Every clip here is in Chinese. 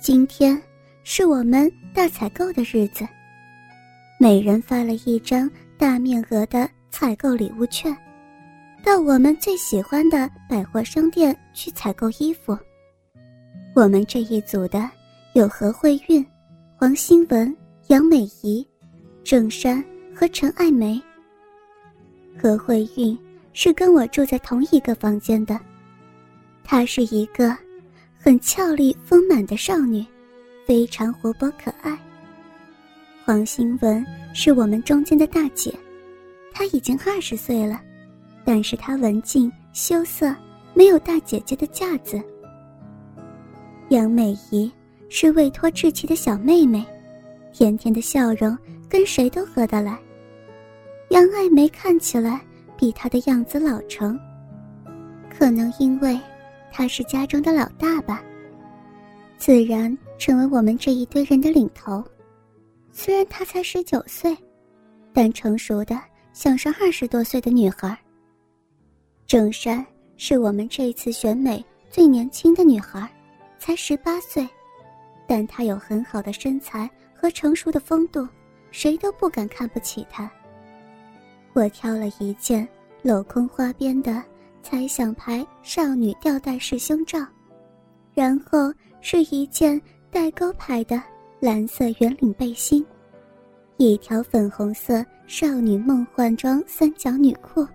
今天是我们大采购的日子，每人发了一张大面额的采购礼物券，到我们最喜欢的百货商店去采购衣服。我们这一组的有何慧韵、黄新文、杨美仪、郑珊和陈爱梅。何慧韵是跟我住在同一个房间的，她是一个很俏丽丰满的少女，非常活泼可爱。黄新文是我们中间的大姐，她已经二十岁了，但是她文静羞涩，没有大姐姐的架子。杨美仪是未脱稚气的小妹妹，甜甜的笑容跟谁都合得来。杨爱梅看起来比她的样子老成，可能因为她是家中的老大吧，自然成为我们这一堆人的领头。虽然她才十九岁，但成熟的像是二十多岁的女孩。郑珊是我们这次选美最年轻的女孩。才十八岁，但她有很好的身材和成熟的风度，谁都不敢看不起她。我挑了一件镂空花边的猜想牌少女吊带式胸罩，然后是一件带钩牌的蓝色圆领背心，一条粉红色少女梦幻装三角女裤，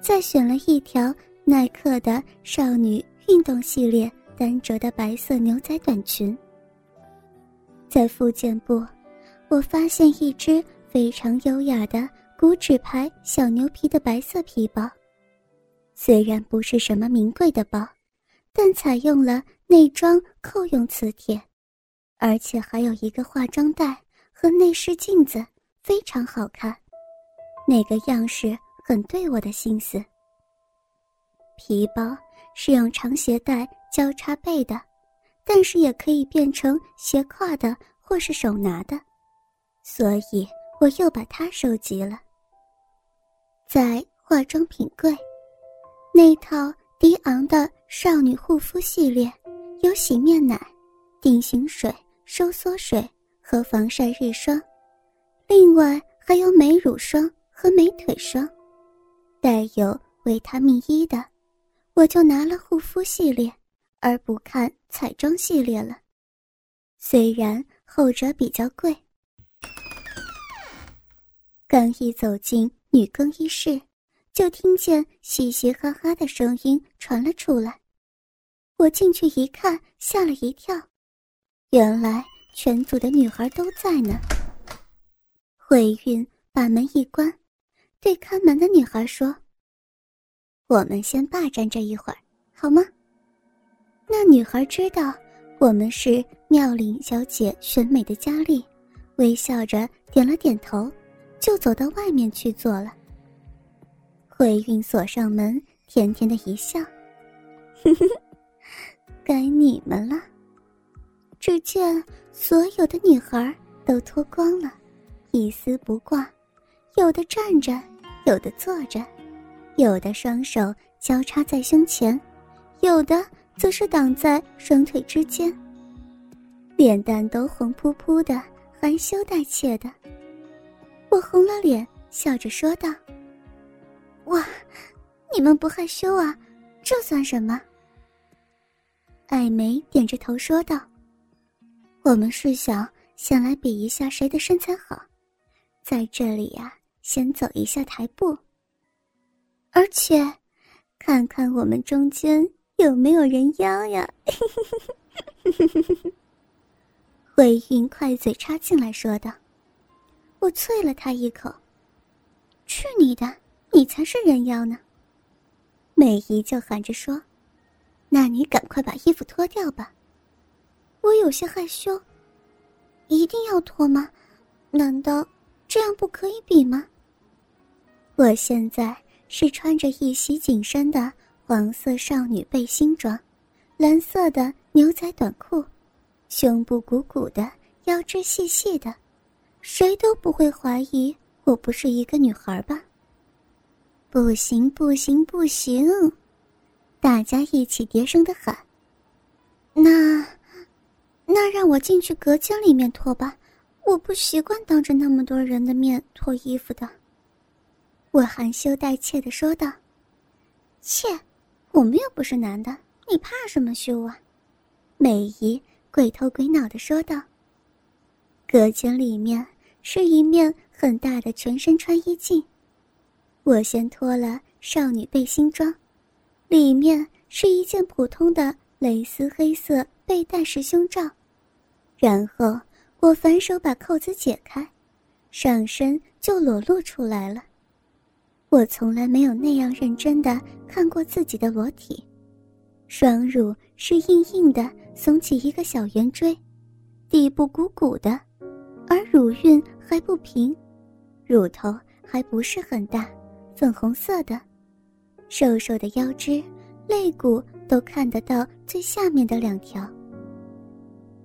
再选了一条耐克的少女运动系列。单折的白色牛仔短裙。在附件部，我发现一只非常优雅的古纸牌小牛皮的白色皮包，虽然不是什么名贵的包，但采用了内装扣用磁铁，而且还有一个化妆袋和内饰镜子，非常好看。那个样式很对我的心思。皮包是用长鞋带。交叉背的，但是也可以变成斜挎的或是手拿的，所以我又把它收集了。在化妆品柜，那套迪昂的少女护肤系列有洗面奶、定型水、收缩水和防晒日霜，另外还有美乳霜和美腿霜。带有维他命 E 的，我就拿了护肤系列。而不看彩妆系列了，虽然后者比较贵。刚一走进女更衣室，就听见嘻嘻哈哈的声音传了出来。我进去一看，吓了一跳，原来全组的女孩都在呢。慧韵把门一关，对看门的女孩说：“我们先霸占这一会儿，好吗？”那女孩知道我们是妙龄小姐选美的佳丽，微笑着点了点头，就走到外面去坐了。慧韵锁上门，甜甜的一笑：“呵呵，该你们了。”只见所有的女孩都脱光了，一丝不挂，有的站着，有的坐着，有的双手交叉在胸前，有的。则是挡在双腿之间，脸蛋都红扑扑的，含羞带怯的。我红了脸，笑着说道：“哇，你们不害羞啊？这算什么？”艾梅点着头说道：“我们是想先来比一下谁的身材好，在这里呀，先走一下台步，而且，看看我们中间。”有没有人妖呀？慧韵快嘴插进来说道：“我啐了他一口，去你的！你才是人妖呢！”美姨就喊着说：“那你赶快把衣服脱掉吧。”我有些害羞，一定要脱吗？难道这样不可以比吗？我现在是穿着一袭紧身的。黄色少女背心装，蓝色的牛仔短裤，胸部鼓鼓的，腰肢细细的，谁都不会怀疑我不是一个女孩吧？不行不行不行！大家一起叠声的喊。那，那让我进去隔间里面脱吧，我不习惯当着那么多人的面脱衣服的。我含羞带怯的说道：“切，我们又不是男的，你怕什么羞啊？”美姨鬼头鬼脑的说道。隔间里面是一面很大的全身穿衣镜，我先脱了少女背心装，里面是一件普通的蕾丝黑色背带式胸罩。然后我反手把扣子解开，上身就裸露出来了。我从来没有那样认真的看过自己的裸体，双乳是硬硬的，耸起一个小圆锥，底部鼓鼓的，而乳晕还不平，乳头还不是很大，粉红色的，瘦瘦的腰肢，肋骨都看得到最下面的两条。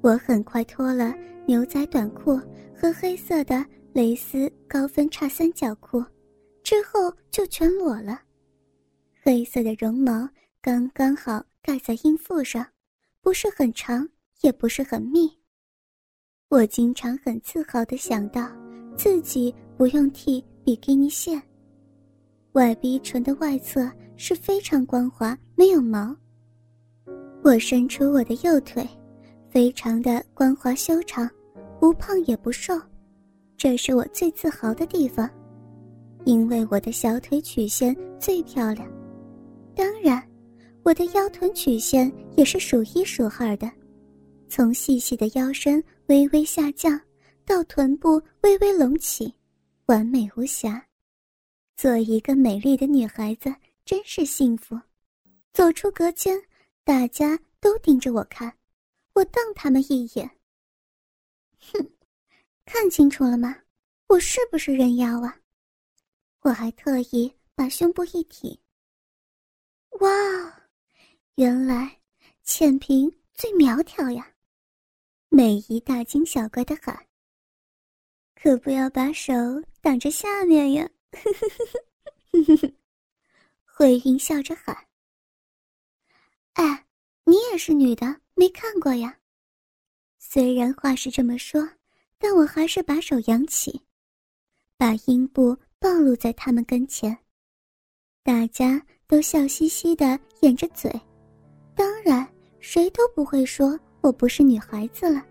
我很快脱了牛仔短裤和黑色的蕾丝高分叉三角裤，之后就全裸了。黑色的绒毛刚刚好盖在阴腹上，不是很长，也不是很密。我经常很自豪地想到，自己不用剃比基尼线。外逼唇的外侧是非常光滑，没有毛。我伸出我的右腿。非常的光滑修长，不胖也不瘦，这是我最自豪的地方，因为我的小腿曲线最漂亮。当然，我的腰臀曲线也是数一数二的，从细细的腰身微微下降，到臀部微微隆起，完美无瑕。做一个美丽的女孩子真是幸福。走出隔间，大家都盯着我看。我瞪他们一眼。哼，看清楚了吗？我是不是人妖啊？我还特意把胸部一挺。哇，原来浅平最苗条呀！美姨大惊小怪的喊：“可不要把手挡着下面呀！”呵呵呵呵呵呵慧云笑着喊：“哎，你也是女的。”没看过呀。虽然话是这么说，但我还是把手扬起，把阴部暴露在他们跟前。大家都笑嘻嘻的掩着嘴，当然谁都不会说我不是女孩子了。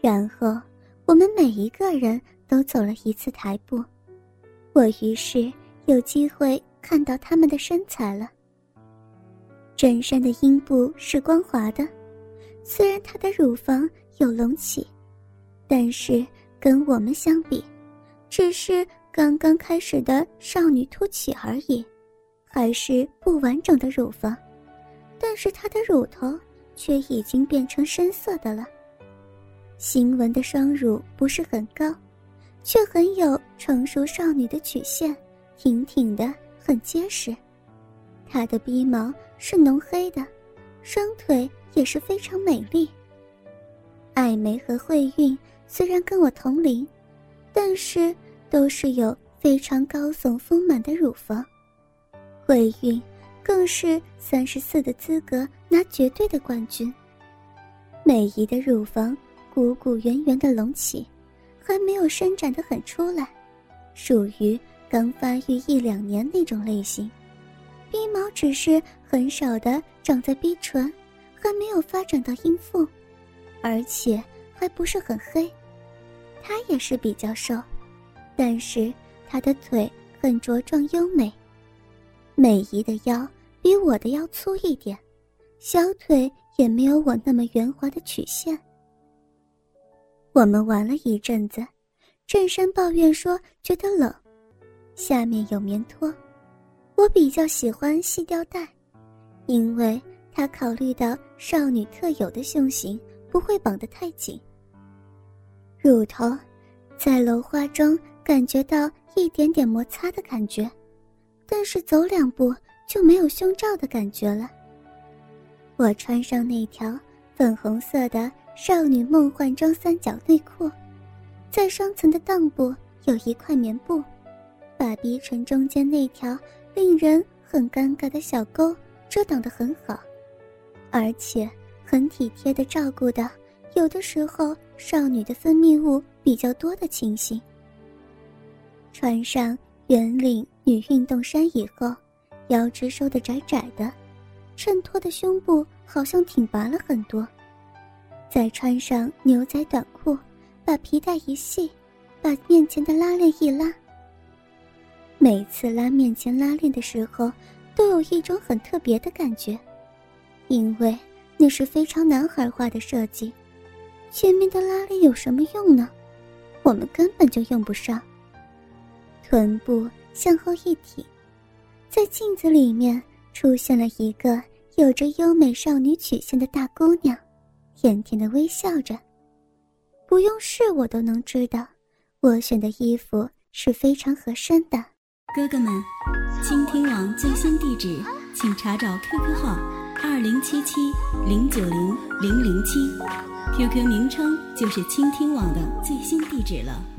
然后我们每一个人都走了一次台步，我于是有机会看到他们的身材了。真身的阴部是光滑的，虽然她的乳房有隆起，但是跟我们相比，只是刚刚开始的少女凸起而已，还是不完整的乳房。但是她的乳头却已经变成深色的了。新闻的双乳不是很高，却很有成熟少女的曲线，挺挺的，很结实。她的鼻毛。是浓黑的，双腿也是非常美丽。艾梅和慧韵虽然跟我同龄，但是都是有非常高耸丰满的乳房。慧韵更是三十四的资格拿绝对的冠军。美仪的乳房鼓鼓圆圆的隆起，还没有伸展的很出来，属于刚发育一两年那种类型。鼻毛只是很少的长在鼻唇，还没有发展到阴腹，而且还不是很黑。他也是比较瘦，但是他的腿很茁壮优美。美姨的腰比我的腰粗一点，小腿也没有我那么圆滑的曲线。我们玩了一阵子，正山抱怨说觉得冷，下面有棉拖。我比较喜欢细吊带，因为他考虑到少女特有的胸型，不会绑得太紧。乳头在楼花中感觉到一点点摩擦的感觉，但是走两步就没有胸罩的感觉了。我穿上那条粉红色的少女梦幻装三角内裤，在双层的裆部有一块棉布，把鼻唇中间那条。令人很尴尬的小沟遮挡得很好，而且很体贴的照顾的有的时候少女的分泌物比较多的情形。穿上圆领女运动衫以后，腰肢收的窄窄的，衬托的胸部好像挺拔了很多。再穿上牛仔短裤，把皮带一系，把面前的拉链一拉。每次拉面前拉链的时候，都有一种很特别的感觉，因为那是非常男孩化的设计。前面的拉链有什么用呢？我们根本就用不上。臀部向后一挺，在镜子里面出现了一个有着优美少女曲线的大姑娘，甜甜的微笑着。不用试，我都能知道，我选的衣服是非常合身的。哥哥们，倾听网最新地址，请查找 QQ 号二零七七零九零零零七，QQ 名称就是倾听网的最新地址了。